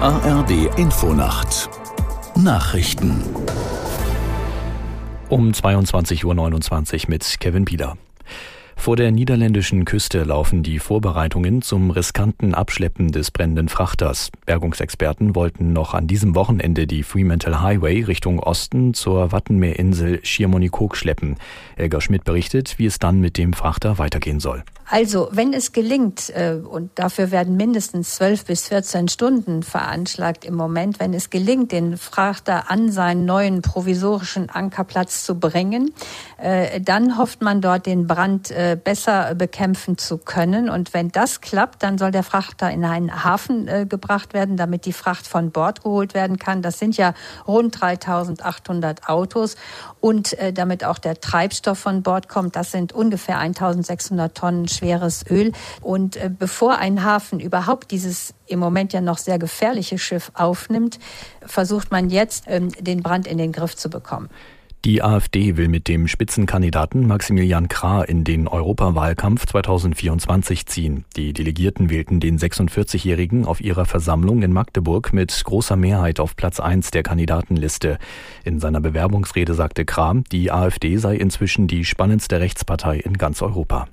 ARD Infonacht Nachrichten um 22.29 Uhr mit Kevin Pieler. Vor der niederländischen Küste laufen die Vorbereitungen zum riskanten Abschleppen des brennenden Frachters. Bergungsexperten wollten noch an diesem Wochenende die Fremantle Highway Richtung Osten zur Wattenmeerinsel Schiermonnikoog schleppen. Elgar Schmidt berichtet, wie es dann mit dem Frachter weitergehen soll. Also, wenn es gelingt, äh, und dafür werden mindestens 12 bis 14 Stunden veranschlagt im Moment, wenn es gelingt, den Frachter an seinen neuen provisorischen Ankerplatz zu bringen, äh, dann hofft man dort den Brand äh, besser bekämpfen zu können. Und wenn das klappt, dann soll der Frachter in einen Hafen äh, gebracht werden, damit die Fracht von Bord geholt werden kann. Das sind ja rund 3800 Autos. Und äh, damit auch der Treibstoff von Bord kommt, das sind ungefähr 1600 Tonnen schweres Öl. Und äh, bevor ein Hafen überhaupt dieses im Moment ja noch sehr gefährliche Schiff aufnimmt, versucht man jetzt, ähm, den Brand in den Griff zu bekommen. Die AfD will mit dem Spitzenkandidaten Maximilian Krah in den Europawahlkampf 2024 ziehen. Die Delegierten wählten den 46-Jährigen auf ihrer Versammlung in Magdeburg mit großer Mehrheit auf Platz 1 der Kandidatenliste. In seiner Bewerbungsrede sagte Krah, die AfD sei inzwischen die spannendste Rechtspartei in ganz Europa.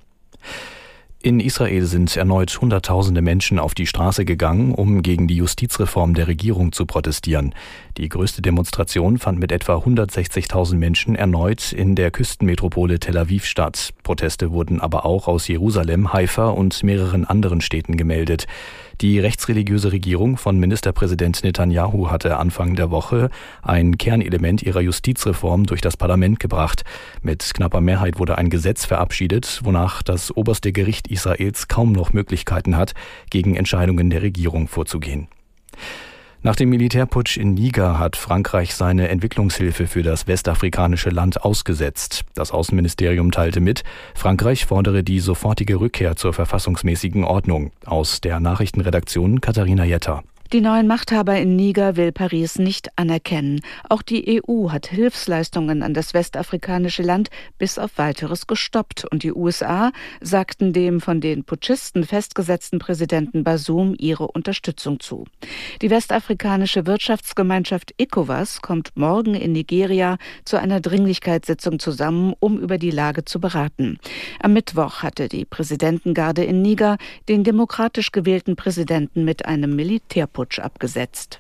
In Israel sind erneut Hunderttausende Menschen auf die Straße gegangen, um gegen die Justizreform der Regierung zu protestieren. Die größte Demonstration fand mit etwa 160.000 Menschen erneut in der Küstenmetropole Tel Aviv statt. Proteste wurden aber auch aus Jerusalem, Haifa und mehreren anderen Städten gemeldet. Die rechtsreligiöse Regierung von Ministerpräsident Netanyahu hatte Anfang der Woche ein Kernelement ihrer Justizreform durch das Parlament gebracht. Mit knapper Mehrheit wurde ein Gesetz verabschiedet, wonach das oberste Gericht Israels kaum noch Möglichkeiten hat, gegen Entscheidungen der Regierung vorzugehen. Nach dem Militärputsch in Niger hat Frankreich seine Entwicklungshilfe für das westafrikanische Land ausgesetzt. Das Außenministerium teilte mit, Frankreich fordere die sofortige Rückkehr zur verfassungsmäßigen Ordnung. Aus der Nachrichtenredaktion Katharina Jetter. Die neuen Machthaber in Niger will Paris nicht anerkennen. Auch die EU hat Hilfsleistungen an das westafrikanische Land bis auf weiteres gestoppt und die USA sagten dem von den Putschisten festgesetzten Präsidenten Basum ihre Unterstützung zu. Die westafrikanische Wirtschaftsgemeinschaft ECOWAS kommt morgen in Nigeria zu einer Dringlichkeitssitzung zusammen, um über die Lage zu beraten. Am Mittwoch hatte die Präsidentengarde in Niger den demokratisch gewählten Präsidenten mit einem Militärputsch Putsch abgesetzt.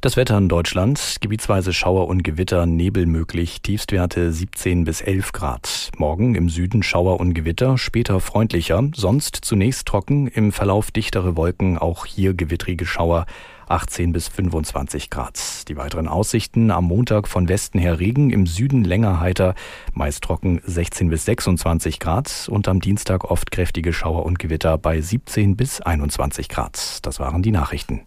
Das Wetter in Deutschland, gebietsweise Schauer und Gewitter, Nebel möglich, Tiefstwerte 17 bis 11 Grad. Morgen im Süden Schauer und Gewitter, später freundlicher, sonst zunächst trocken, im Verlauf dichtere Wolken, auch hier gewittrige Schauer, 18 bis 25 Grad. Die weiteren Aussichten am Montag von Westen her Regen, im Süden länger heiter, meist trocken 16 bis 26 Grad und am Dienstag oft kräftige Schauer und Gewitter bei 17 bis 21 Grad. Das waren die Nachrichten.